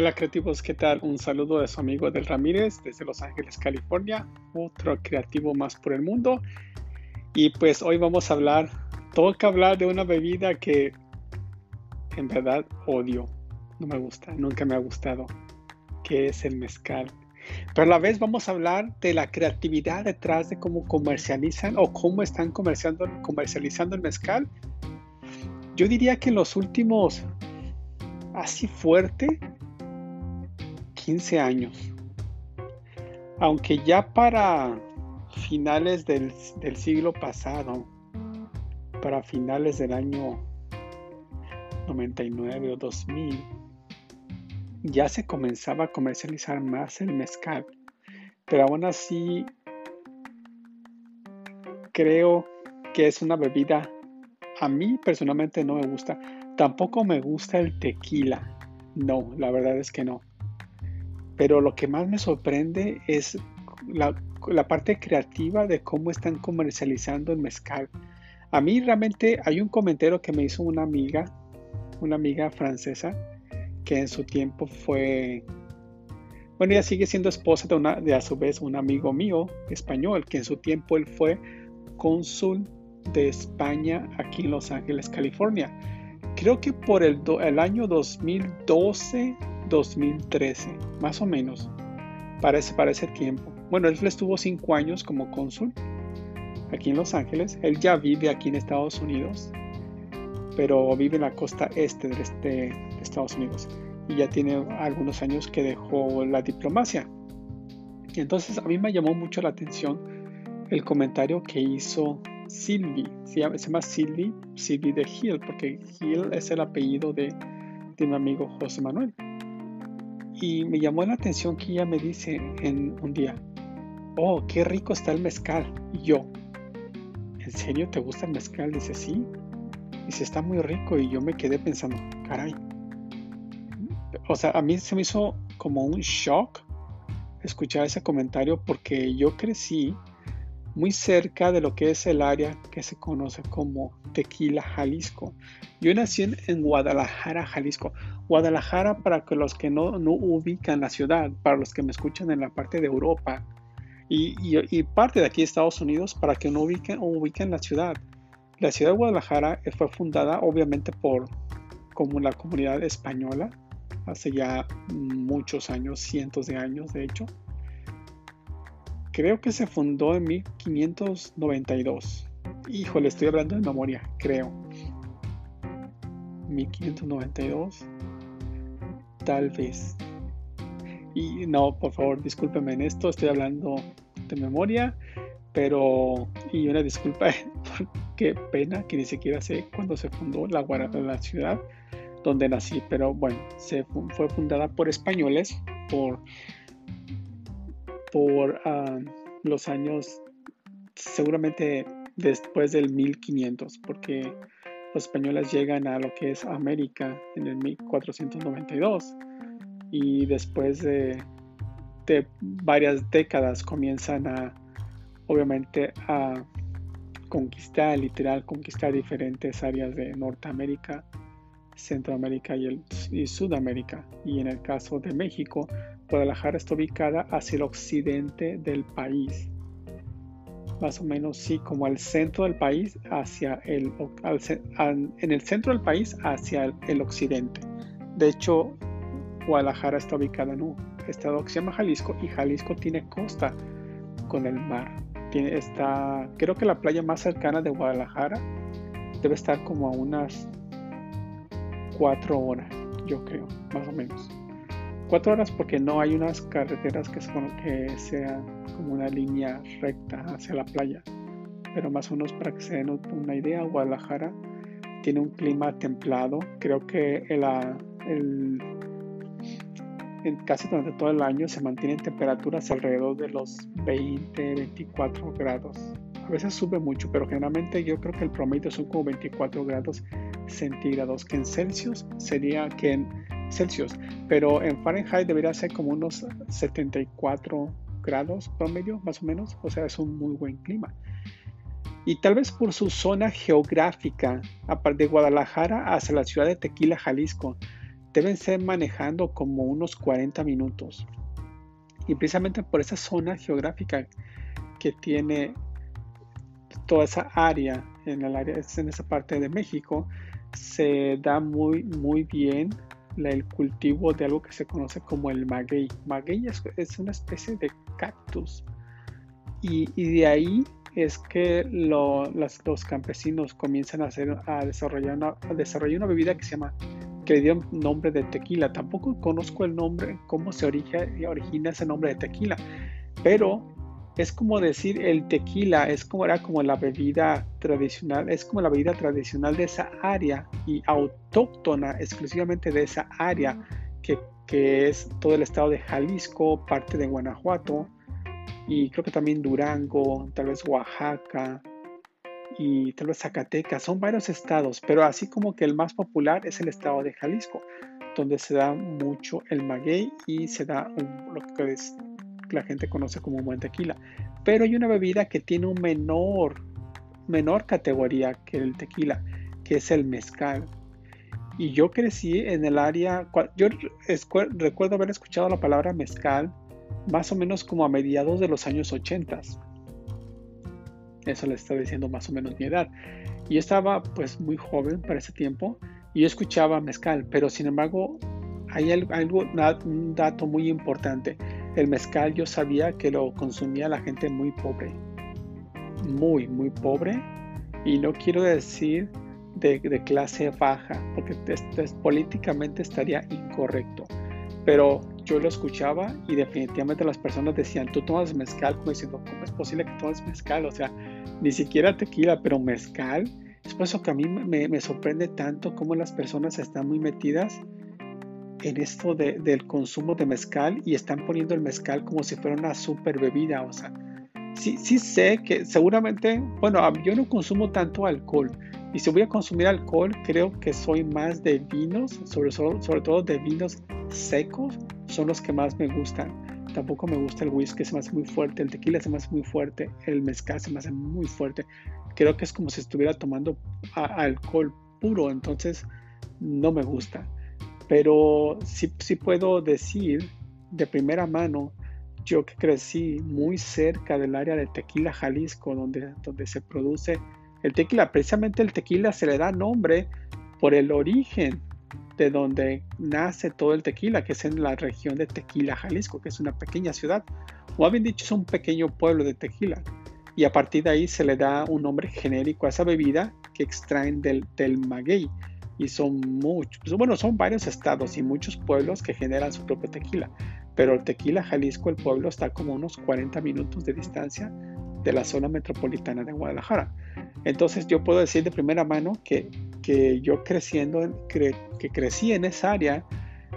Hola creativos, ¿qué tal? Un saludo de su amigo Del Ramírez desde Los Ángeles, California, otro creativo más por el mundo. Y pues hoy vamos a hablar, toca hablar de una bebida que en verdad odio, no me gusta, nunca me ha gustado, que es el mezcal. Pero a la vez vamos a hablar de la creatividad detrás de cómo comercializan o cómo están comercializando, comercializando el mezcal. Yo diría que en los últimos, así fuerte, 15 años. Aunque ya para finales del, siglo pasado, para finales del año 99 o 2000, ya se comenzaba a comercializar más el mezcal. Pero aún así, creo que es una bebida, a mí personalmente no me gusta. Tampoco me gusta el tequila. No, la verdad es que no. Pero lo que más me sorprende es la, parte creativa de cómo están comercializando el mezcal. A mí realmente hay un comentario que me hizo una amiga, una amiga francesa, que en su tiempo fue, bueno, ella sigue siendo esposa de, una, de a su vez un amigo mío español, que en su tiempo él fue cónsul de España aquí en Los Ángeles, California. Creo que por el, el año 2012 2013, más o menos, para ese, para ese tiempo. Bueno, él estuvo cinco años como cónsul aquí en Los Ángeles. Él ya vive aquí en Estados Unidos, pero vive en la costa este de, este, Estados Unidos y ya tiene algunos años que dejó la diplomacia. Y entonces a mí me llamó mucho la atención el comentario que hizo Sylvie, se llama, se llama Sylvie, Sylvie de Hill, porque Hill es el apellido de, de mi amigo José Manuel. Y me llamó la atención que ella me dice en un día, oh, qué rico está el mezcal. Y yo, ¿en serio te gusta el mezcal? Dice, sí. Dice, está muy rico. Y yo me quedé pensando, caray. O sea, a mí se me hizo como un shock escuchar ese comentario porque yo crecí muy cerca de lo que es el área que se conoce como Tequila, Jalisco. Yo nací en, Guadalajara, Jalisco. Guadalajara, para que los que no, ubican la ciudad, para los que me escuchan en la parte de Europa y, parte de aquí Estados Unidos, para que no ubiquen, ubiquen la ciudad. La ciudad de Guadalajara fue fundada obviamente por como la comunidad española hace ya muchos años, cientos de años de hecho creo que se fundó en 1592. Híjole, estoy hablando de memoria, creo. 1592. Tal vez. Y no, por favor, discúlpeme en esto, estoy hablando de memoria, pero, y una disculpa, qué pena que ni siquiera sé cuándo se fundó la, la ciudad donde nací, pero bueno, se fue fundada por españoles, por por ah, los años seguramente después del 1500, porque los españoles llegan a lo que es América en el 1492 y después de, de varias décadas comienzan a, obviamente, a conquistar, literal, conquistar diferentes áreas de Norteamérica, Centroamérica y, el, y Sudamérica. Y en el caso de México, Guadalajara está ubicada hacia el occidente del país. Más o menos, sí, como al centro del país, hacia el, en el centro del país hacia el, occidente. De hecho, Guadalajara está ubicada en un estado que se llama Jalisco y Jalisco tiene costa con el mar. Tiene, está, creo que la playa más cercana de Guadalajara debe estar como a unas cuatro horas, yo creo, más o menos cuatro horas porque no hay unas carreteras que, que sean como una línea recta hacia la playa. Pero más o menos para que se den una idea, Guadalajara tiene un clima templado. Creo que el, el, en casi durante todo el año se mantienen temperaturas alrededor de los 20, 24 grados. A veces sube mucho, pero generalmente yo creo que el promedio son como 24 grados centígrados, que en Celsius sería que en Celsius, pero en Fahrenheit debería ser como unos 74 grados promedio, más o menos, o sea, es un muy buen clima. Y tal vez por su zona geográfica, de Guadalajara hacia la ciudad de Tequila, Jalisco, deben ser manejando como unos 40 minutos. Y precisamente por esa zona geográfica que tiene toda esa área, en el área, en esa parte de México, se da muy, muy bien el cultivo de algo que se conoce como el maguey. Maguey es, una especie de cactus. Y, de ahí es que los campesinos comienzan a, hacer, a, desarrollar una, desarrollar una bebida que se llama que le dio nombre de tequila. Tampoco conozco el nombre, cómo se origina ese nombre de tequila, pero es como decir el tequila, es como era como la bebida tradicional, es como la bebida tradicional de esa área y autóctona exclusivamente de esa área que, que es todo el estado de Jalisco, parte de Guanajuato y creo que también Durango, tal vez Oaxaca, y tal vez Zacatecas, son varios estados, pero así como que el más popular es el estado de Jalisco, donde se da mucho el maguey y se da lo que la gente conoce como buen tequila. Pero hay una bebida que tiene un menor, menor categoría que el tequila, que es el mezcal. Y yo crecí en el área, yo recuerdo haber escuchado la palabra mezcal más o menos como a mediados de los años 80 eso le está diciendo más o menos mi edad. Y yo estaba pues muy joven para ese tiempo y yo escuchaba mezcal, pero sin embargo hay algo, un dato muy importante. El mezcal yo sabía que lo consumía la gente muy pobre, muy, muy pobre. Y no quiero decir de, clase baja, porque políticamente estaría incorrecto. Pero yo lo escuchaba y definitivamente las personas decían, tú tomas mezcal, como diciendo, ¿cómo es posible que tomes mezcal? O sea, ni siquiera tequila, pero mezcal. Es por eso que a mí me, sorprende tanto cómo las personas están muy metidas en esto del consumo de mezcal y están poniendo el mezcal como si fuera una super bebida. O sea, sí, sí sé que seguramente, bueno, yo no consumo tanto alcohol. Y si voy a consumir alcohol, creo que soy más de vinos, sobre, sobre todo de vinos secos, son los que más me gustan. Tampoco me gusta el whisky, se me hace muy fuerte, el tequila se me hace muy fuerte, el mezcal se me hace muy fuerte. Creo que es como si estuviera tomando alcohol puro, entonces no me gusta. Pero sí, puedo decir de primera mano, yo que crecí muy cerca del área de Tequila, Jalisco, donde, donde se produce el tequila, precisamente el tequila se le da nombre por el origen de donde nace todo el tequila, que es en la región de Tequila, Jalisco, que es una pequeña ciudad, o bien dicho, es un pequeño pueblo de tequila. Y a partir de ahí se le da un nombre genérico a esa bebida que extraen del, del maguey. Y son muchos, pues, bueno, son varios estados y muchos pueblos que generan su propio tequila. Pero el tequila, Jalisco, el pueblo está como unos 40 minutos de distancia de la zona metropolitana de Guadalajara. Entonces yo puedo decir de primera mano que, que yo creciendo, que crecí en esa área,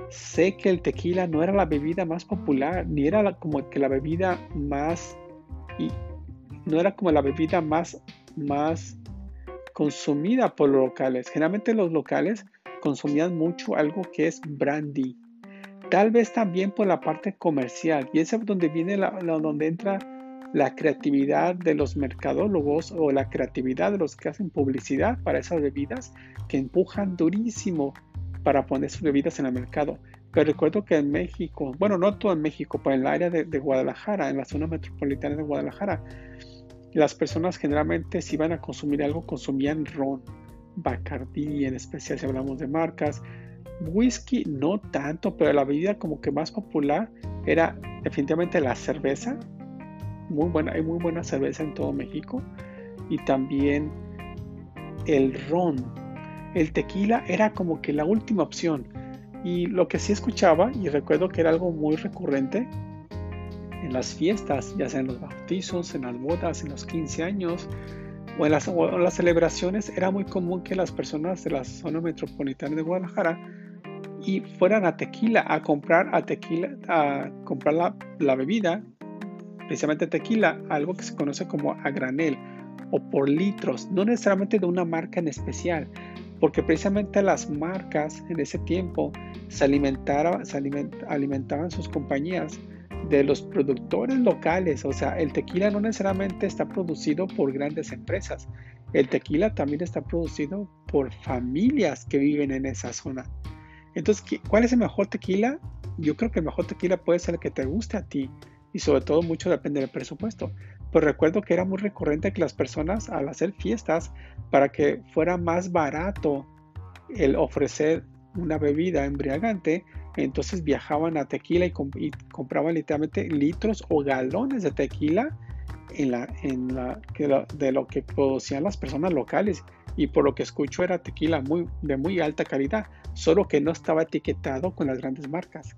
sé que el tequila no era la bebida más popular, ni era como que la bebida más, y no era como la bebida más, más consumida por los locales. Generalmente los locales consumían mucho algo que es brandy. Tal vez también por la parte comercial. Y es donde viene la, donde entra la creatividad de los mercadólogos o la creatividad de los que hacen publicidad para esas bebidas que empujan durísimo para poner sus bebidas en el mercado. Pero recuerdo que en México, bueno, no todo en México, pero en el área de, Guadalajara, en la zona metropolitana de Guadalajara, las personas generalmente si iban a consumir algo consumían ron, Bacardi, en especial si hablamos de marcas, whisky no tanto, pero la bebida como que más popular era definitivamente la cerveza, muy buena, hay muy buena cerveza en todo México y también el ron. El tequila era como que la última opción. Y lo que sí escuchaba, y recuerdo que era algo muy recurrente en las fiestas, ya sea en los bautizos, en las bodas, en los 15 años o en las, celebraciones, era muy común que las personas de la zona metropolitana de Guadalajara y fueran a tequila a comprar a tequila a comprar la, bebida precisamente tequila, algo que se conoce como a granel o por litros, no necesariamente de una marca en especial, porque precisamente las marcas en ese tiempo se alimentaban sus compañías de los productores locales, o sea, el tequila no necesariamente está producido por grandes empresas, el tequila también está producido por familias que viven en esa zona. Entonces, ¿cuál es el mejor tequila? Yo creo que el mejor tequila puede ser el que te guste a ti y sobre todo mucho depende del presupuesto. Pues recuerdo que era muy recurrente que las personas al hacer fiestas para que fuera más barato el ofrecer una bebida embriagante, entonces viajaban a tequila y, compraban literalmente litros o galones de tequila de lo que producían las personas locales. Y por lo que escucho era tequila muy, de muy alta calidad, solo que no estaba etiquetado con las grandes marcas.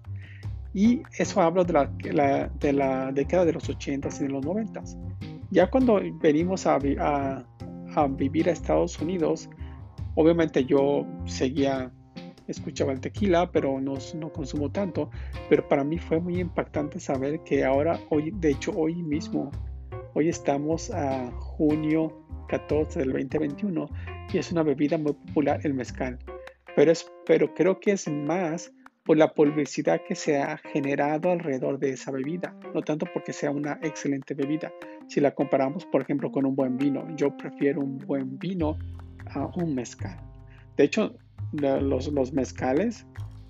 Y eso hablo de la, de la década de los 80s y de los 90s. Ya cuando venimos a vivir a Estados Unidos, obviamente yo seguía escuchaba el tequila, pero no, no, consumo tanto. Pero para mí fue muy impactante saber que ahora, hoy, de hecho hoy mismo, hoy estamos a junio 14 del 2021 y es una bebida muy popular el mezcal. Pero, es, pero creo que es más por la publicidad que se ha generado alrededor de esa bebida, no tanto porque sea una excelente bebida. Si la comparamos, por ejemplo, con un buen vino, yo prefiero un buen vino a un mezcal. De hecho, los, los mezcales,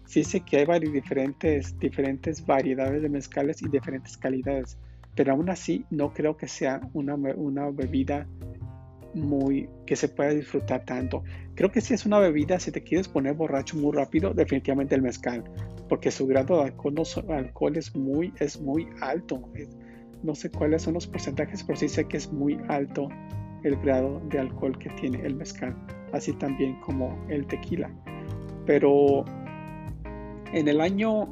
sí sé que hay diferentes, diferentes variedades de mezcales y diferentes calidades, pero aún así no creo que sea una, una bebida muy que se pueda disfrutar tanto. Creo que si es una bebida, si te quieres poner borracho muy rápido, definitivamente el mezcal, porque su grado de alcohol, alcohol es muy es muy alto. no sé cuáles son los porcentajes, pero sí sé que es muy alto el grado de alcohol que tiene el mezcal así también como el tequila. Pero en el año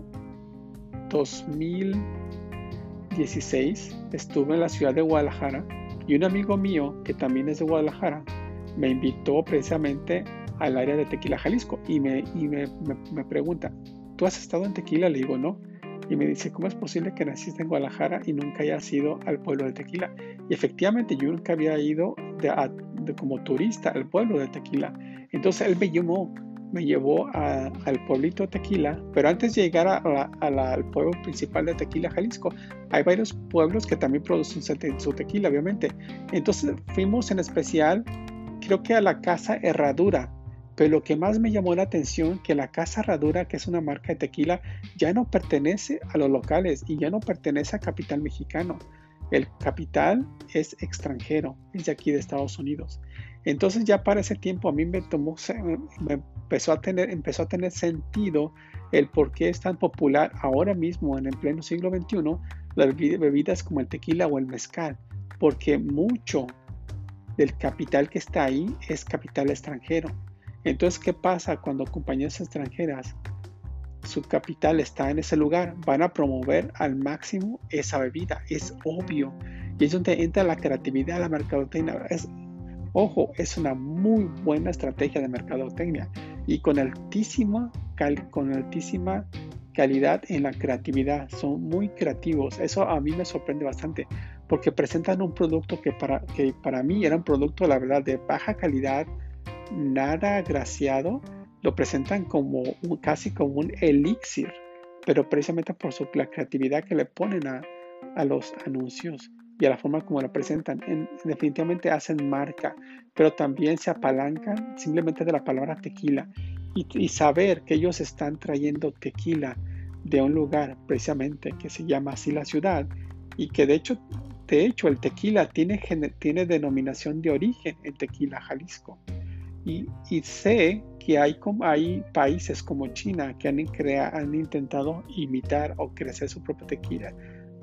2016 estuve en la ciudad de Guadalajara y un amigo mío que también es de Guadalajara me invitó precisamente al área de Tequila Jalisco y me, me, pregunta, ¿tú has estado en Tequila? Le digo, no. Y me dice, ¿cómo es posible que naciste en Guadalajara y nunca hayas ido al pueblo de Tequila? Y efectivamente yo nunca había ido como turista al pueblo de Tequila. Entonces él me me llevó al pueblito de Tequila, pero antes de llegar al pueblo principal de Tequila, Jalisco, hay varios pueblos que también producen su tequila, obviamente. Entonces fuimos en especial, creo que a la Casa Herradura, pero lo que más me llamó la atención que la Casa Herradura, que es una marca de tequila, ya no pertenece a los locales y ya no pertenece a Capital Mexicano. El capital es extranjero, es de aquí de Estados Unidos. Entonces ya para ese tiempo a mí me tomó, empezó a tener, empezó a tener sentido el por qué es tan popular ahora mismo en el pleno siglo XXI las bebidas como el tequila o el mezcal, porque mucho del capital que está ahí es capital extranjero. Entonces, ¿qué pasa cuando compañías extranjeras su capital está en ese lugar, van a promover al máximo esa bebida. Es obvio. Y es donde entra la creatividad, la mercadotecnia. Es, ojo, es una muy buena estrategia de mercadotecnia y con altísima, con altísima calidad en la creatividad. Son muy creativos. Eso a mí me sorprende bastante porque presentan un producto que para, que para mí era un producto, la verdad, de baja calidad, nada agraciado lo presentan como casi como un elixir, pero precisamente por su, la creatividad que le ponen a, los anuncios y a la forma como lo presentan. definitivamente hacen marca, pero también se apalancan simplemente de la palabra tequila y, saber que ellos están trayendo tequila de un lugar precisamente que se llama así la ciudad y que de hecho, de hecho el tequila tiene, tiene denominación de origen en Tequila, Jalisco. Y, sé que hay, hay países como China que han, han intentado imitar o crecer su propia tequila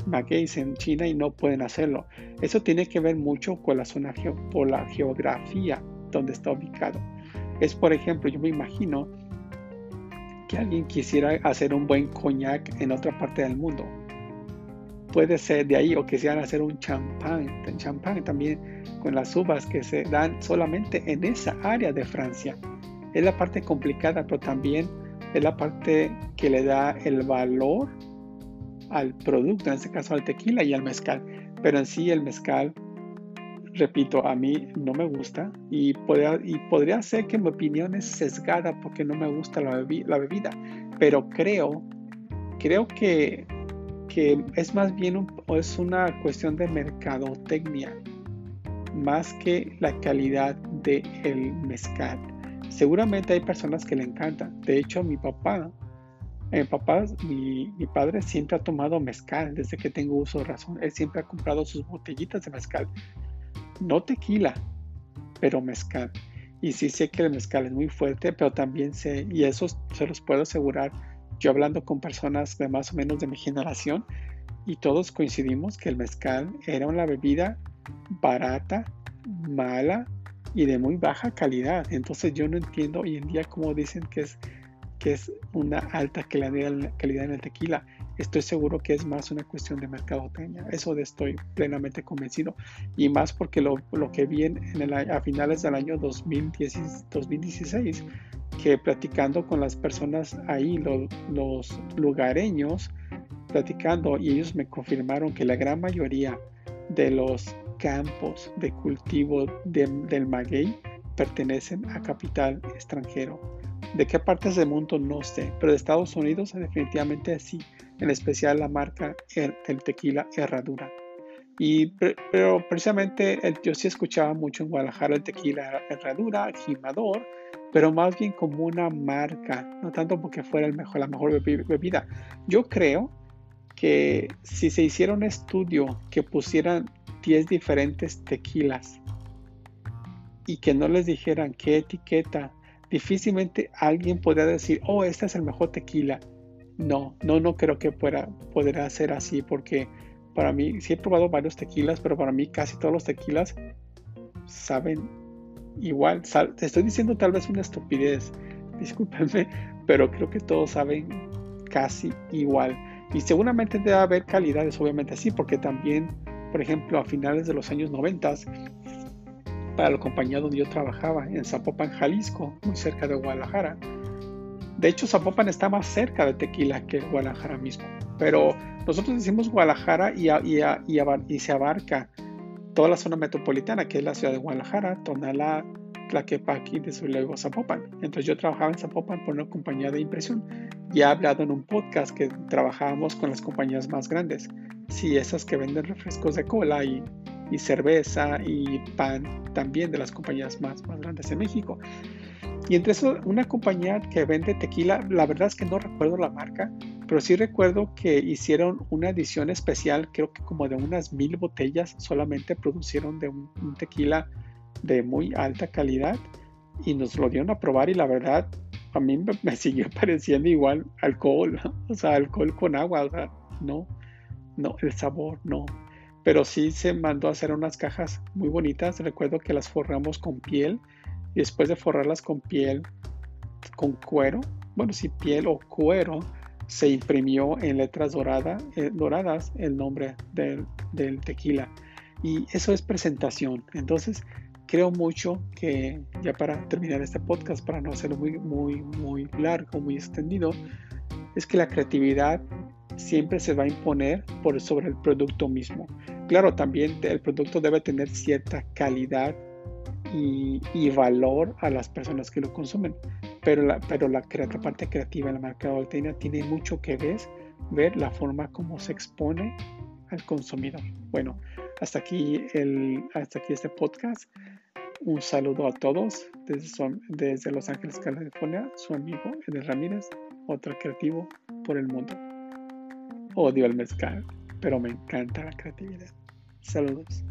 magueyes en China y no pueden hacerlo. Eso tiene que ver mucho con la zona por la geografía donde está ubicado. Es por ejemplo, yo me imagino que alguien quisiera hacer un buen coñac en otra parte del mundo. Puede ser de ahí o quisieran hacer un champán. Champán también con las uvas que se dan solamente en esa área de Francia. Es la parte complicada, pero también es la parte que le da el valor al producto, en este caso al tequila y al mezcal. Pero en sí el mezcal, repito, a mí no me gusta y podría, y podría ser que mi opinión es sesgada porque no me gusta la, la bebida. Pero creo, creo que, que es más bien es una cuestión de mercadotecnia más que la calidad del el mezcal. Seguramente hay personas que le encantan. De hecho, mi papá, mi papá, mi, mi, padre siempre ha tomado mezcal desde que tengo uso de razón. Él siempre ha comprado sus botellitas de mezcal. No tequila, pero mezcal. Y sí sé que el mezcal es muy fuerte, pero también sé, y eso se los puedo asegurar, yo hablando con personas de más o menos de mi generación, y todos coincidimos que el mezcal era una bebida barata, mala y de muy baja calidad. Entonces yo no entiendo hoy en día cómo dicen que es, que es una alta calidad, calidad en el tequila. Estoy seguro que es más una cuestión de mercadotecnia. Eso de estoy plenamente convencido. Y más porque lo, que vi en, el, a finales del año 2016, que platicando con las personas ahí, los lugareños, platicando y ellos me confirmaron que la gran mayoría de los campos de cultivo del maguey pertenecen a capital extranjero. ¿De qué partes del mundo? No sé, pero de Estados Unidos definitivamente sí, en especial la marca del tequila Herradura. Y, pero precisamente yo sí escuchaba mucho en Guadalajara el tequila Herradura, Jimador, pero más bien como una marca, no tanto porque fuera el mejor, la mejor bebida. Yo creo que si se hiciera un estudio que pusieran 10 diferentes tequilas y que no les dijeran qué etiqueta, difícilmente alguien podría decir, oh, este es el mejor tequila. No, no, no creo que pueda, poder ser así porque para mí, sí he probado varios tequilas, pero para mí casi todos los tequilas saben igual. te estoy diciendo tal vez una estupidez, discúlpenme, pero creo que todos saben casi igual. Y seguramente debe haber calidades, obviamente sí, porque también, por ejemplo, a finales de los años 90, para la compañía donde yo trabajaba, en Zapopan, Jalisco, muy cerca de Guadalajara. De hecho, Zapopan está más cerca de Tequila que Guadalajara mismo. Pero nosotros decimos Guadalajara y, y, se abarca toda la zona metropolitana, que es la ciudad de Guadalajara, Tonalá, Tlaquepaque y desde luego Zapopan. Entonces yo trabajaba en Zapopan por una compañía de impresión ya he hablado en un podcast que trabajábamos con las compañías más grandes. Sí, esas que venden refrescos de cola y, cerveza y pan también de las compañías más, más grandes en México. Y entre eso, una compañía que vende tequila, la verdad es que no recuerdo la marca, pero sí recuerdo que hicieron una edición especial, creo que como de unas mil botellas solamente producieron de un tequila de muy alta calidad y nos lo dieron a probar y la verdad a mí me, siguió pareciendo igual alcohol, o sea, alcohol con agua, no, no, el sabor no. Pero sí se mandó a hacer unas cajas muy bonitas. Recuerdo que las forramos con piel y después de forrarlas con piel, con cuero, bueno, sí, piel o cuero, se imprimió en letras eh, doradas el nombre del tequila. Y eso es presentación. Entonces, creo mucho que, ya para terminar este podcast, para no hacerlo muy, muy, muy largo, muy extendido, es que la creatividad siempre se va a imponer por sobre el producto mismo. Claro, también el producto debe tener cierta calidad y, valor a las personas que lo consumen, pero la, pero la, parte creativa en la mercadotecnia tiene mucho que ver, ver la forma como se expone al consumidor. Bueno, hasta aquí, el, hasta aquí este podcast. Un saludo a todos desde, Los Ángeles, California, su amigo Edel Ramírez, otro creativo por el mundo. Odio el mezcal, pero me encanta la creatividad. Saludos.